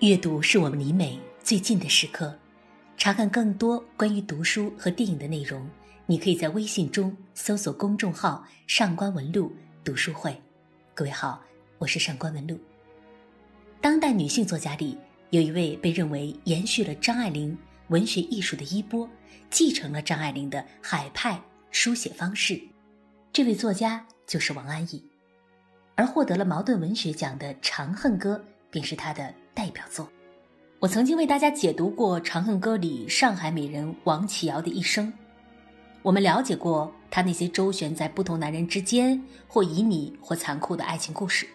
阅读是我们离美最近的时刻。查看更多关于读书和电影的内容，你可以在微信中搜索公众号“上官文露读书会”。各位好，我是上官文露。当代女性作家里，有一位被认为延续了张爱玲文学艺术的衣钵，继承了张爱玲的海派书写方式。这位作家就是王安忆，而获得了茅盾文学奖的《长恨歌》便是她的代表作。我曾经为大家解读过《长恨歌》里上海美人王启尧的一生，我们了解过她那些周旋在不同男人之间或旖旎或残酷的爱情故事，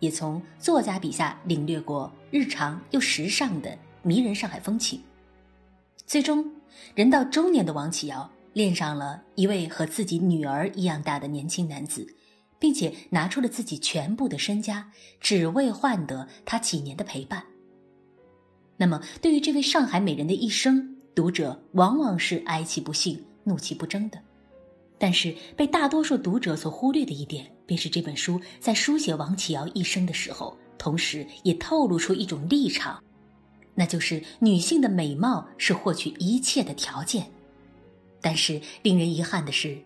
也从作家笔下领略过日常又时尚的迷人上海风情。最终，人到中年的王启尧。恋上了一位和自己女儿一样大的年轻男子，并且拿出了自己全部的身家，只为换得他几年的陪伴。那么，对于这位上海美人的一生，读者往往是哀其不幸，怒其不争的。但是，被大多数读者所忽略的一点，便是这本书在书写王启尧一生的时候，同时也透露出一种立场，那就是女性的美貌是获取一切的条件。但是令人遗憾的是，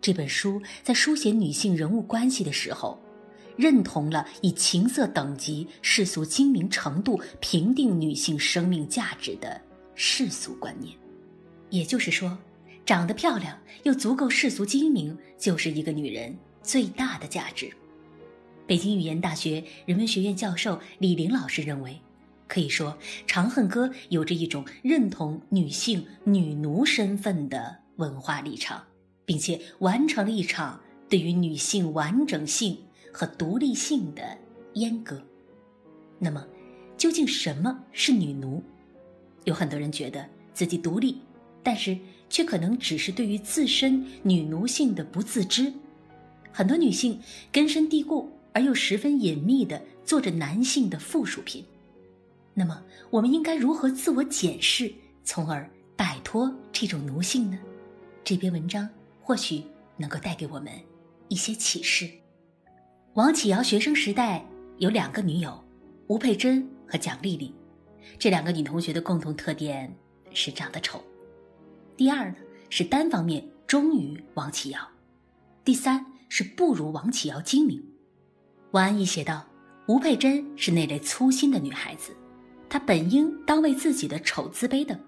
这本书在书写女性人物关系的时候，认同了以情色等级、世俗精明程度评定女性生命价值的世俗观念。也就是说，长得漂亮又足够世俗精明，就是一个女人最大的价值。北京语言大学人文学院教授李玲老师认为，可以说《长恨歌》有着一种认同女性女奴身份的。文化立场，并且完成了一场对于女性完整性和独立性的阉割。那么，究竟什么是女奴？有很多人觉得自己独立，但是却可能只是对于自身女奴性的不自知。很多女性根深蒂固而又十分隐秘的做着男性的附属品。那么，我们应该如何自我检视，从而摆脱这种奴性呢？这篇文章或许能够带给我们一些启示。王启尧学生时代有两个女友，吴佩珍和蒋丽丽。这两个女同学的共同特点是长得丑。第二呢是单方面忠于王启尧。第三是不如王启尧精明。王安忆写道：“吴佩珍是那类粗心的女孩子，她本应当为自己的丑自卑的。”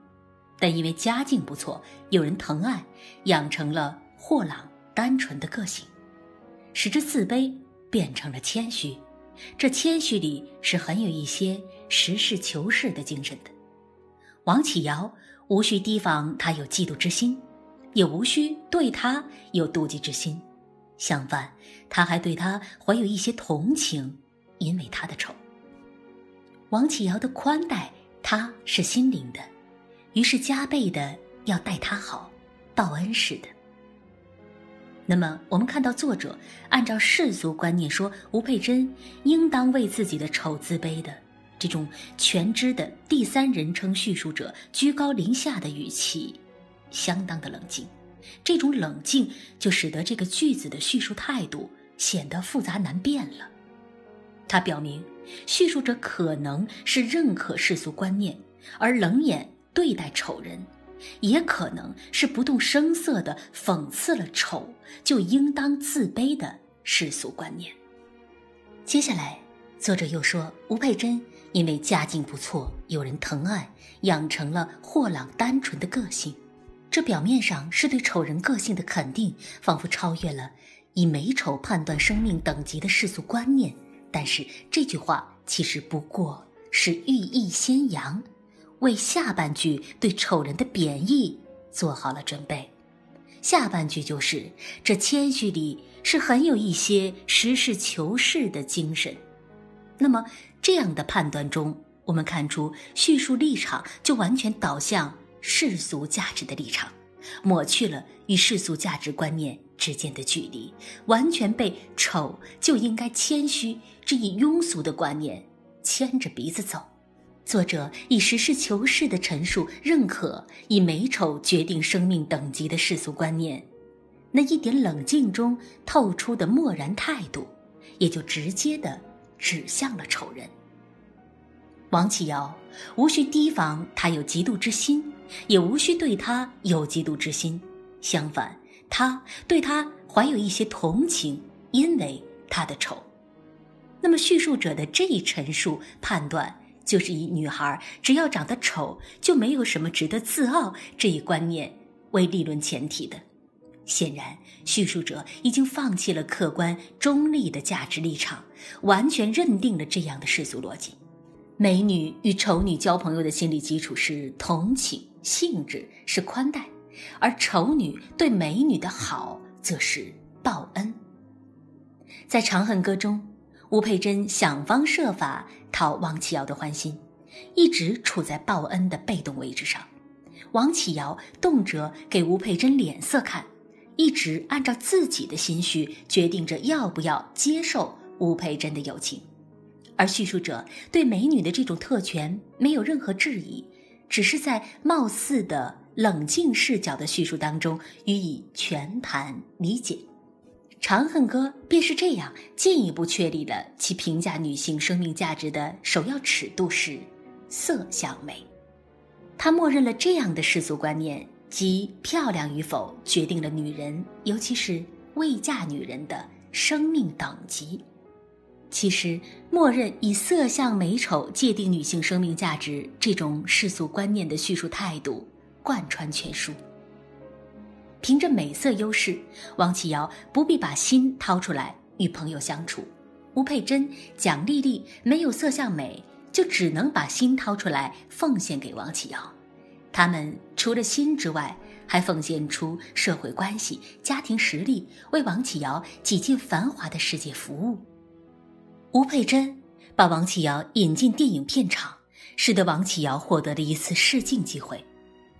但因为家境不错，有人疼爱，养成了豁朗单纯的个性，使之自卑变成了谦虚。这谦虚里是很有一些实事求是的精神的。王启尧无需提防他有嫉妒之心，也无需对他有妒忌之心，相反，他还对他怀有一些同情，因为他的丑。王启尧的宽待，他是心领的。于是加倍的要待他好，报恩似的。那么，我们看到作者按照世俗观念说吴佩珍应当为自己的丑自卑的这种全知的第三人称叙述者居高临下的语气，相当的冷静。这种冷静就使得这个句子的叙述态度显得复杂难辨了。它表明叙述者可能是认可世俗观念，而冷眼。对待丑人，也可能是不动声色地讽刺了丑就应当自卑的世俗观念。接下来，作者又说，吴佩珍因为家境不错，有人疼爱，养成了豁朗单纯的个性。这表面上是对丑人个性的肯定，仿佛超越了以美丑判断生命等级的世俗观念。但是这句话其实不过是寓意先扬。为下半句对丑人的贬义做好了准备，下半句就是这谦虚里是很有一些实事求是的精神。那么这样的判断中，我们看出叙述立场就完全导向世俗价值的立场，抹去了与世俗价值观念之间的距离，完全被丑就应该谦虚这一庸俗的观念牵着鼻子走。作者以实事求是的陈述认可以美丑决定生命等级的世俗观念，那一点冷静中透出的漠然态度，也就直接的指向了丑人。王启尧无需提防他有嫉妒之心，也无需对他有嫉妒之心。相反，他对他怀有一些同情，因为他的丑。那么，叙述者的这一陈述判断，就是以女孩只要长得丑就没有什么值得自傲这一观念为立论前提的。显然，叙述者已经放弃了客观中立的价值立场，完全认定了这样的世俗逻辑：美女与丑女交朋友的心理基础是同情，性质是宽待，而丑女对美女的好则是报恩。在《长恨歌》中，吴佩珍想方设法讨王启尧的欢心，一直处在报恩的被动位置上。王启尧动辄给吴佩珍脸色看。一直按照自己的心绪决定着要不要接受吴佩珍的友情，而叙述者对美女的这种特权没有任何质疑，只是在貌似的冷静视角的叙述当中予以全盘理解。《长恨歌》便是这样进一步确立了其评价女性生命价值的首要尺度是色相美，他默认了这样的世俗观念。即漂亮与否决定了女人，尤其是未嫁女人的生命等级。其实，默认以色相美丑界定女性生命价值这种世俗观念的叙述态度贯穿全书。凭着美色优势，王启尧不必把心掏出来与朋友相处；吴佩珍、蒋丽丽没有色相美，就只能把心掏出来奉献给王启尧。他们除了心之外，还奉献出社会关系、家庭实力，为王启尧挤进繁华的世界服务。吴佩珍把王启尧引进电影片场，使得王启尧获得了一次试镜机会，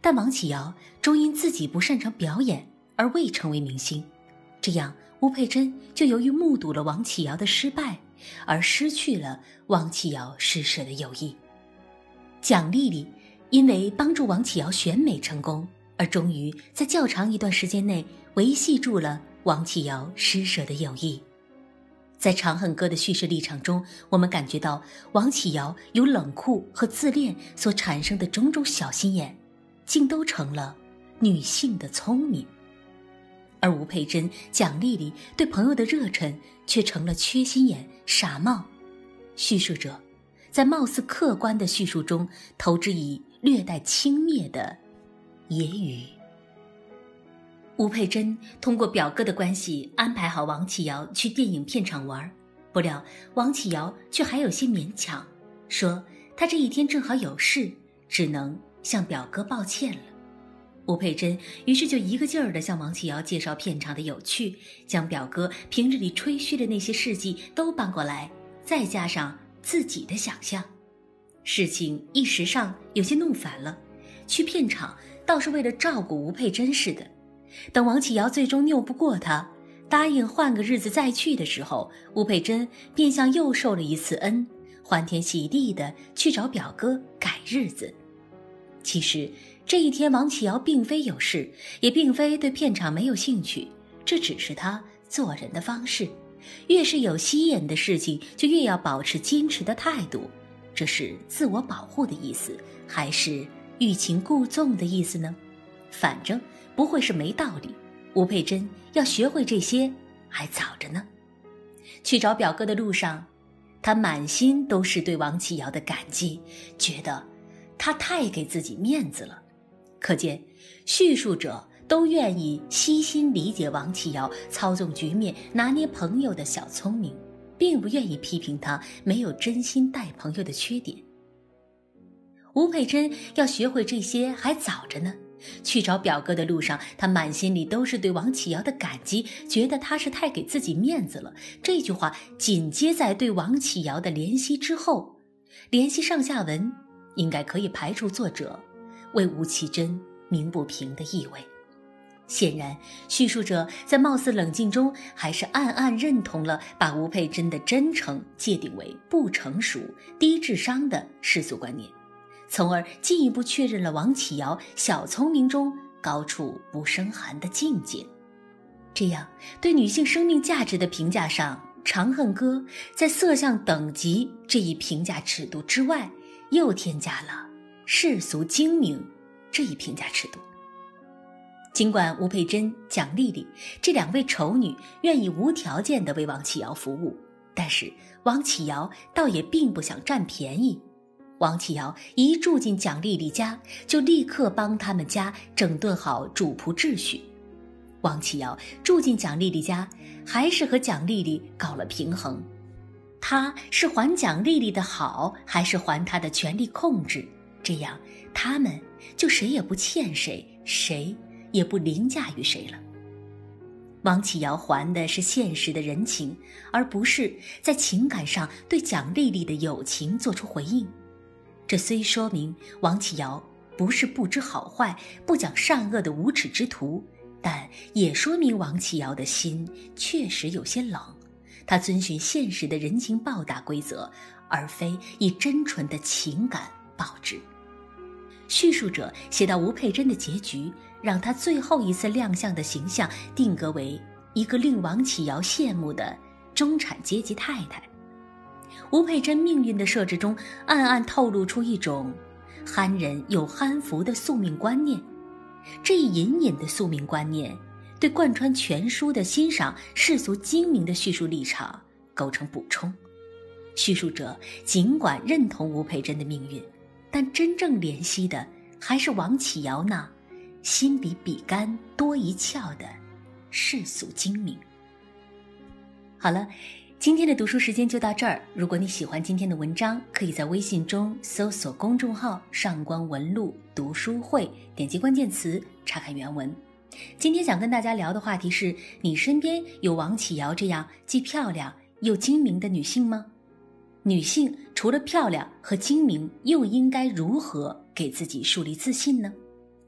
但王启尧终因自己不擅长表演而未成为明星，这样吴佩珍就由于目睹了王启尧的失败，而失去了王启尧施舍的友谊。蒋丽丽。因为帮助王启尧选美成功，而终于在较长一段时间内维系住了王启尧施舍的友谊。在《长恨歌》的叙事立场中，我们感觉到王启尧由冷酷和自恋所产生的种种小心眼，竟都成了女性的聪明；而吴佩珍、蒋丽丽对朋友的热忱，却成了缺心眼、傻帽。叙述者在貌似客观的叙述中，投之以。略带轻蔑的揶揄。吴佩珍通过表哥的关系安排好王启尧去电影片场玩，不料王启尧却还有些勉强，说他这一天正好有事，只能向表哥抱歉了。吴佩珍于是就一个劲儿地向王启尧介绍片场的有趣，将表哥平日里吹嘘的那些事迹都搬过来，再加上自己的想象。事情一时上有些弄反了，去片场倒是为了照顾吴佩珍似的。等王启尧最终拗不过他，答应换个日子再去的时候，吴佩珍便像又受了一次恩，欢天喜地的去找表哥改日子。其实这一天王启尧并非有事，也并非对片场没有兴趣，这只是他做人的方式。越是有吸引的事情，就越要保持矜持的态度。这是自我保护的意思，还是欲擒故纵的意思呢？反正不会是没道理。吴佩珍要学会这些还早着呢。去找表哥的路上，他满心都是对王启尧的感激，觉得他太给自己面子了。可见，叙述者都愿意悉心理解王启尧操纵局面、拿捏朋友的小聪明。并不愿意批评他没有真心待朋友的缺点。吴佩珍要学会这些还早着呢。去找表哥的路上，他满心里都是对王启尧的感激，觉得他是太给自己面子了。这句话紧接在对王启尧的怜惜之后，联系上下文，应该可以排除作者为吴启珍鸣不平的意味。显然，叙述者在貌似冷静中，还是暗暗认同了把吴佩珍的真诚界定为不成熟、低智商的世俗观念，从而进一步确认了王启尧小聪明中高处不胜寒的境界。这样，对女性生命价值的评价上，《长恨歌》在色相等级这一评价尺度之外，又添加了世俗精明这一评价尺度。尽管吴佩珍、蒋丽丽这两位丑女愿意无条件的为王启尧服务，但是王启尧倒也并不想占便宜。王启尧一住进蒋丽丽家，就立刻帮他们家整顿好主仆秩序。王启尧住进蒋丽丽家，还是和蒋丽丽搞了平衡。他是还蒋丽丽的好，还是还他的权力控制？这样他们就谁也不欠谁，谁。也不凌驾于谁了。王启尧还的是现实的人情，而不是在情感上对蒋丽丽的友情做出回应。这虽说明王启尧不是不知好坏、不讲善恶的无耻之徒，但也说明王启尧的心确实有些冷。他遵循现实的人情报答规则，而非以真纯的情感报之。叙述者写到吴佩珍的结局，让她最后一次亮相的形象定格为一个令王启尧羡慕的中产阶级太太。吴佩珍命运的设置中，暗暗透露出一种憨人有憨福的宿命观念。这一隐隐的宿命观念，对贯穿全书的欣赏世俗精明的叙述立场构成补充。叙述者尽管认同吴佩珍的命运。但真正怜惜的还是王启尧那心比笔杆多一窍的世俗精明。好了，今天的读书时间就到这儿。如果你喜欢今天的文章，可以在微信中搜索公众号“上官文露读书会”，点击关键词查看原文。今天想跟大家聊的话题是：你身边有王启尧这样既漂亮又精明的女性吗？女性除了漂亮和精明，又应该如何给自己树立自信呢？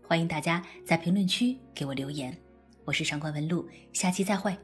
欢迎大家在评论区给我留言。我是上官文露，下期再会。